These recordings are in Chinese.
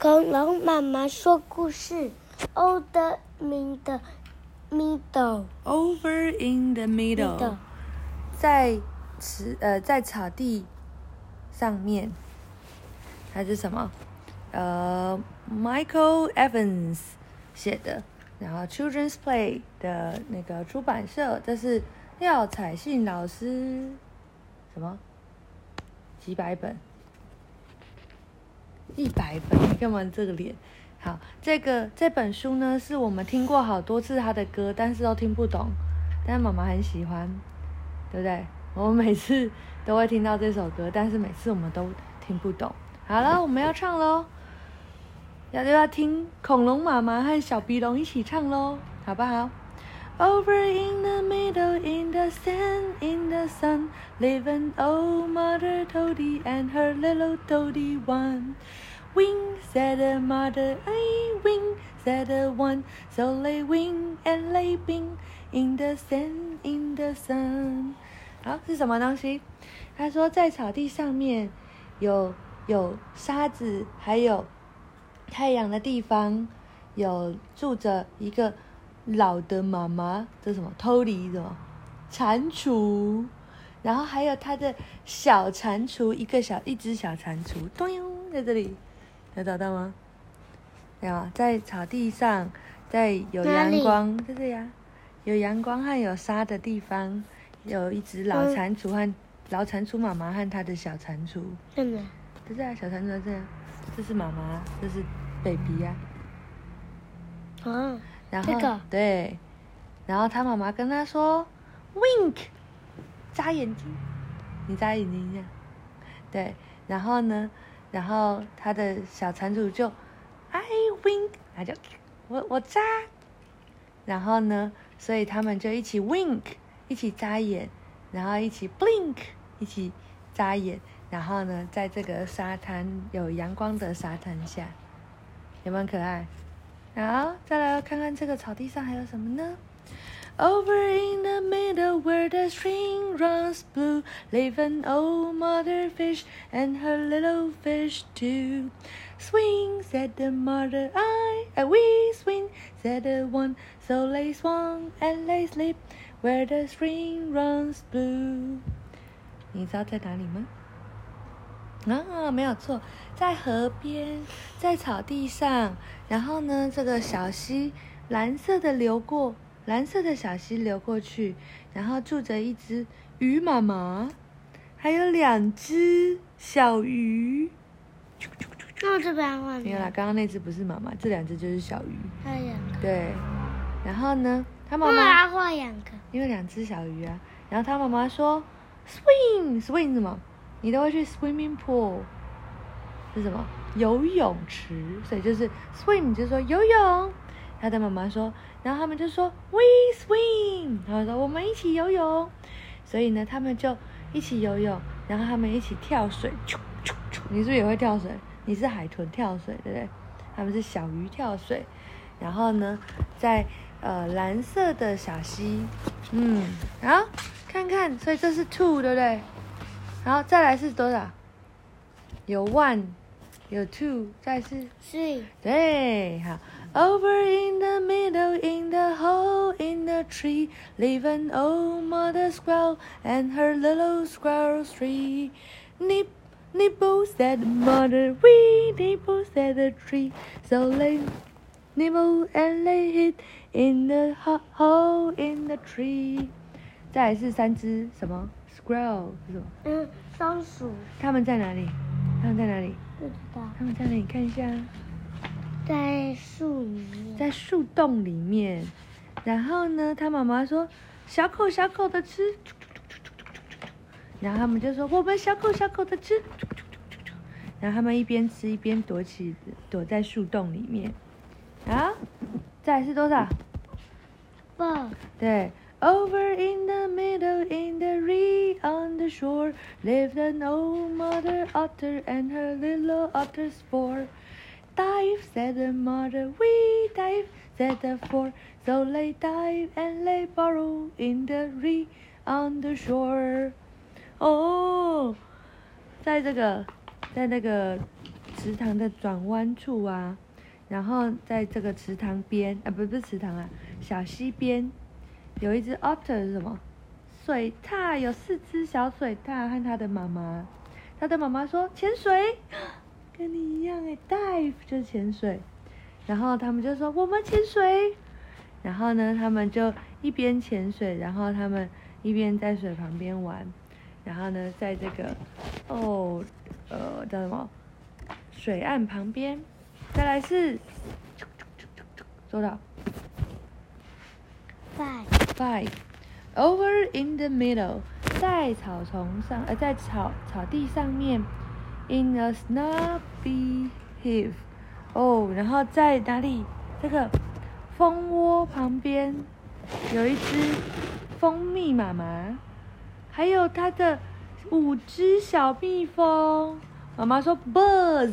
恐龙妈妈说故事。Old in the middle. Over in the middle，middle 在池呃在草地上面，还是什么？呃，Michael Evans 写的，然后 Children's Play 的那个出版社，这是廖彩信老师什么几百本，一百本，你干嘛这个脸？好，这个这本书呢，是我们听过好多次他的歌，但是都听不懂，但妈妈很喜欢，对不对？我们每次都会听到这首歌，但是每次我们都听不懂。好了，我们要唱喽，要就要听恐龙妈妈和小鼻龙一起唱喽，好不好？Over in the middle, in the sand, in the sun, live an old mother toady and her little toady one. Wing, said the mother, I wing, said the one. So they wing and they bing in the sand, in the sun. 好，是什么东西？他说在草地上面有有沙子，还有太阳的地方，有住着一个老的妈妈，这什么？偷梨什么？蟾蜍，然后还有他的小蟾蜍，一个小一只小蟾蜍，咚哟，在这里，有找到吗？有啊，在草地上，在有阳光，在这里啊，有阳光和有沙的地方，有一只老嗯蟾蜍和、老蟾蜍妈妈和它的小蟾蜍，真的。在这啊，小蟾蜍在这啊，这是妈妈，这是 baby 啊。啊，然后、这个对，然后他妈妈跟他说，wink，眨眼睛，你眨眼睛一下，对，然后呢，然后他的小蟾蜍就，I wink，他就我我眨，然后呢，所以他们就一起 wink，一起眨眼，然后一起 blink，一起眨眼，然后呢，在这个沙滩有阳光的沙滩下，有没有可爱？好，再来看看这个草地上还有什么呢？？Over in the middle where the stream runs blue, live an old mother fish and her little fish too. Swing, said the mother, I, uh, we swing, said the one. So they swung and they sleep where the stream runs blue. 你知道在哪里吗？啊，没有错，在河边，在草地上，然后呢，这个小溪蓝色的流过， 蓝色的小溪流过去，然后住着一只鱼妈妈，还有两只小鱼。那我这边换没有啦，刚刚那只不是妈妈，这两只就是小鱼。还有两个。对，然后呢，他妈妈要换两个？因为两只小鱼啊，然后他妈妈说，swing swing 什么？你都会去 swimming pool 是什么？游泳池，所以就是 swim 就是说游泳。他的妈妈说，然后他们就说 we swim，然后说我们一起游泳。所以呢，他们就一起游泳，然后他们一起跳水。啾啾啾你是不是也会跳水？你是海豚跳水，对不对？他们是小鱼跳水。然后呢，在呃蓝色的小溪，嗯，然后看看，所以这是 two，对不对？然后再来是多少？有 one，有 two，再是 three，对，好。Over in the middle, in the hole in the tree, live an old mother squirrel and her little squirrel tree. Nip, nibble, said the mother, we nibble, said the tree. So they nibble and they hid in the ho- hole in the tree. 再来是三只什么 squirrel 是什么？嗯，松鼠它们在哪里？它们在哪里？不知道它们在哪里？看一下。 在树里面。在树洞里面。然后呢，他妈妈说小口小口的吃，然后他们就说我们小口小口的吃，然后他们一边吃一边躲起躲在树洞里面。啊，再是多少？不，对，Over in the middle, in the reed on the shore, lived an old mother otter and her little otters four. Dive, said the mother, we dive, said the four. So they dive and they burrow in the reed on the shore. 哦，在这个，在那个池塘的转弯处啊，然后在这个池塘边，啊，不不是池塘啊，小溪边，有一只 otter 是什么？水獭，有四只小水獭和它的妈妈。它的妈妈说潜水，跟你一样哎，dive 就是潜水。然后他们就说我们潜水，然后呢，他们就一边潜水，然后他们一边在水旁边玩。然后呢，在这个哦，呃，叫什么？水岸旁边。再来是，收到。five Five. Over in the middle，在草丛上，呃，在草草地上面，in a snubby hill。哦，然后在哪里？这个蜂窝旁边有一只蜂蜜妈妈，还有它的五只小蜜蜂。妈妈说 buzz，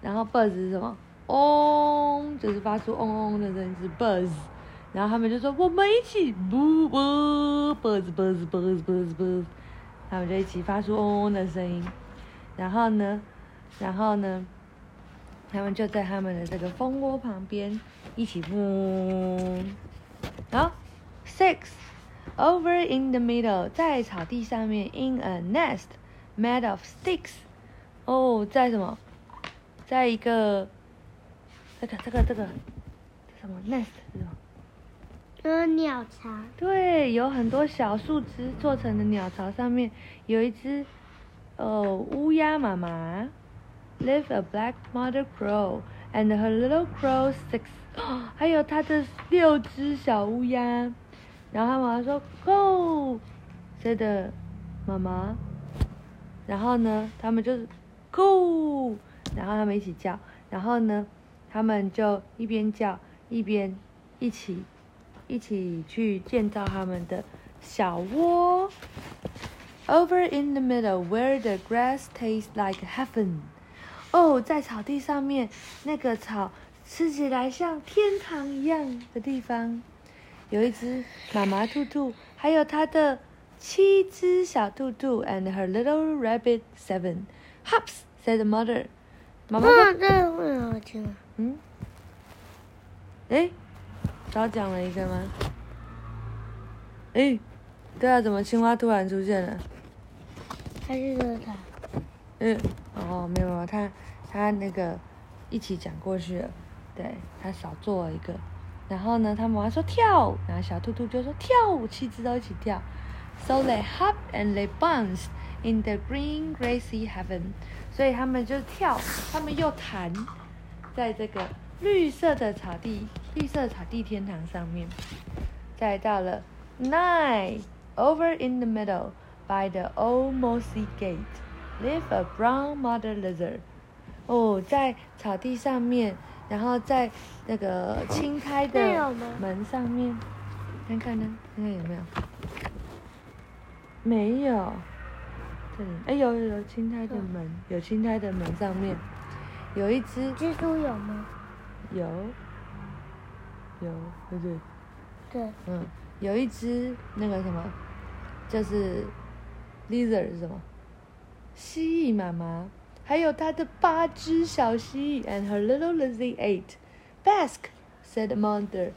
然后 buzz 是什么？嗡，就是发出嗡嗡的声音是 buzz。然后他们就说我们一起不不 buzz buzz buzz buzz buzz，他们就一起发出嗡嗡的声音。然后呢，然后呢，他们就在他们的这个蜂窝旁边一起嗡。好，six over in the middle，在草地上面，in a nest made of sticks。哦，在什么？在一个这个这个这个什么 nest 是什么？呃，鸟巢，对，有很多小树枝做成的鸟巢，上面有一只哦乌鸦妈妈，live a black mother crow and her little crow six，还有它的六只小乌鸦。然后他妈妈说 go，谁的妈妈？然后呢，他们就是 go，然后他们一起叫，然后呢，他们就一边叫一边一起。一起去建造他们的小窝。Over in the middle, where the grass tastes like heaven. 哦，在草地上面，那个草吃起来像天堂一样的地方，有一只妈妈兔兔，还有它的七只小兔兔，and her little rabbit seven. Hops, said the mother. 妈妈说嗯，这为什么听啊？嗯，诶，少讲了一个吗？诶，对啊，怎么青蛙突然出现了？还是这它？嗯，哦，没有没有，他他那个一起讲过去了，对他少做了一个。然后呢，他们还说跳，然后小兔兔就说跳舞，七只都一起跳。So they hop and they bounce in the green grassy heaven。所以他们就跳，他们又弹，在这个绿色的草地、绿色草地天堂上面。再到了 nine over in the middle by the old mossy gate live a brown mother lizard。哦，在草地上面，然后在那个青苔的门上面，看看呢，看看有没有？没有。这里，哎，有有有青苔的门，有青苔的门上面有一只蜘蛛有吗？有有，对不对？对，嗯，有一只那个什么，就是 lizard 是什么？蜥蜴妈妈，还有它的八只小蜥蜴，and her little lizzy ate. Bask, said mother.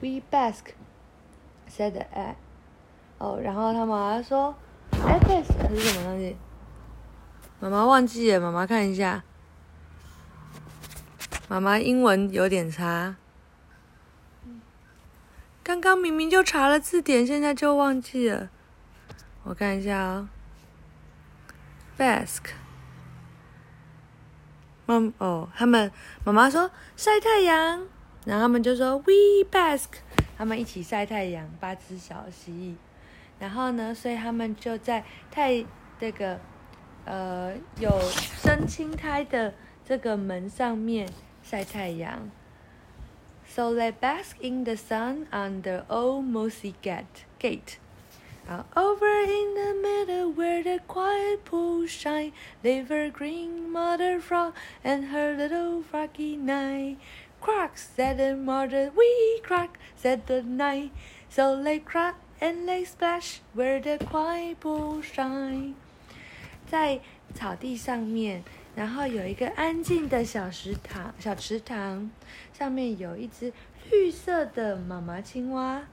We bask, said I. 哦，然后他妈妈说 a p s 是什么东西？妈妈忘记了，妈妈看一下。妈妈英文有点差。刚刚明明就查了字典，现在就忘记了。我看一下哦。Bask。妈哦，他们妈妈说晒太阳，然后他们就说 We bask，他们一起晒太阳，八只小蜥蜴。然后呢，所以他们就在太这个呃有生青苔的这个门上面晒太阳。So they bask in the sun on the old mossy gate. gate. Uh, over in the meadow where the quiet pools shine, live a green mother frog and her little froggy nine. Crack, said the mother, we crack, said the nine. So they crack and they splash where the quiet pools shine. 在草地上面， 然后有一个安静的小池塘，小池塘上面有一只绿色的妈妈青蛙，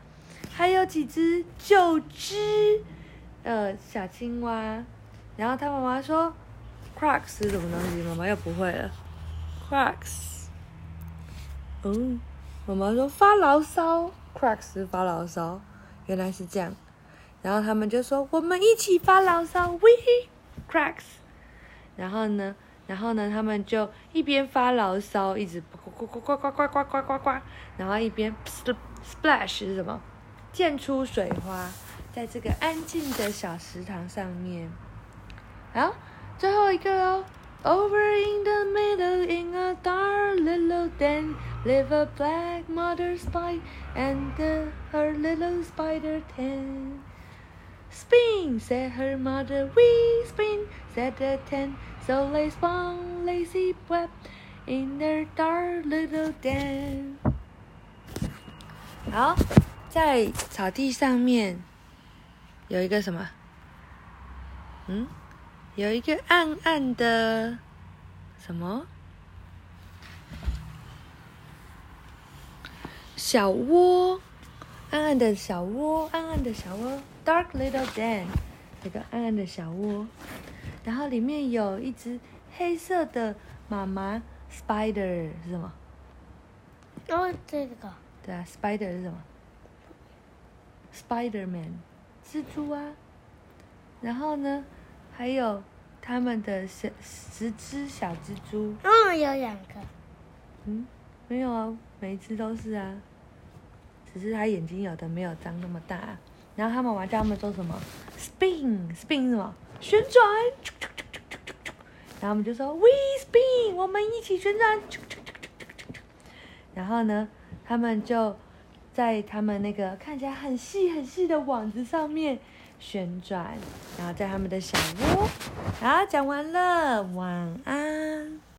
还有几只九只呃小青蛙。然后他妈妈说，Crocs 是什么东西？妈妈又不会了。Crocs，嗯，妈妈说发牢骚，Crocs 是发牢骚，原来是这样。然后他们就说我们一起发牢骚，We Crocs。然后呢？然后呢？他们就一边发牢骚，一直呱呱呱呱呱呱呱呱呱呱，然后一边 splash 是什么？溅出水花，在这个安静的小池塘上面。好，最后一个哦。Over in the middle, in a dark little den, live a black mother spider and her little spider ten. Spin, said her mother. We spin, said the ten. So they spun lazy web in their dark little den. 好， 在草地上面有一个什么？嗯，有一个暗暗的什么小窝？暗暗的小窝，暗暗的小窝，dark little den，这个暗暗的小窝，然后里面有一只黑色的妈妈 spider 是什么？哦，这个。对啊，spider 是什么？Spider Man，蜘蛛啊。然后呢，还有他们的十十只小蜘蛛。嗯，有两个。嗯，没有啊，每一只都是啊。只是他眼睛有的没有张那么大，然后他们玩叫他们做什么？spin，spin 什么？旋转。然后我们就说 we spin，我们一起旋转。然后呢，他们就在他们那个看起来很细很细的网子上面旋转，然后在他们的小窝。好，讲完了，晚安。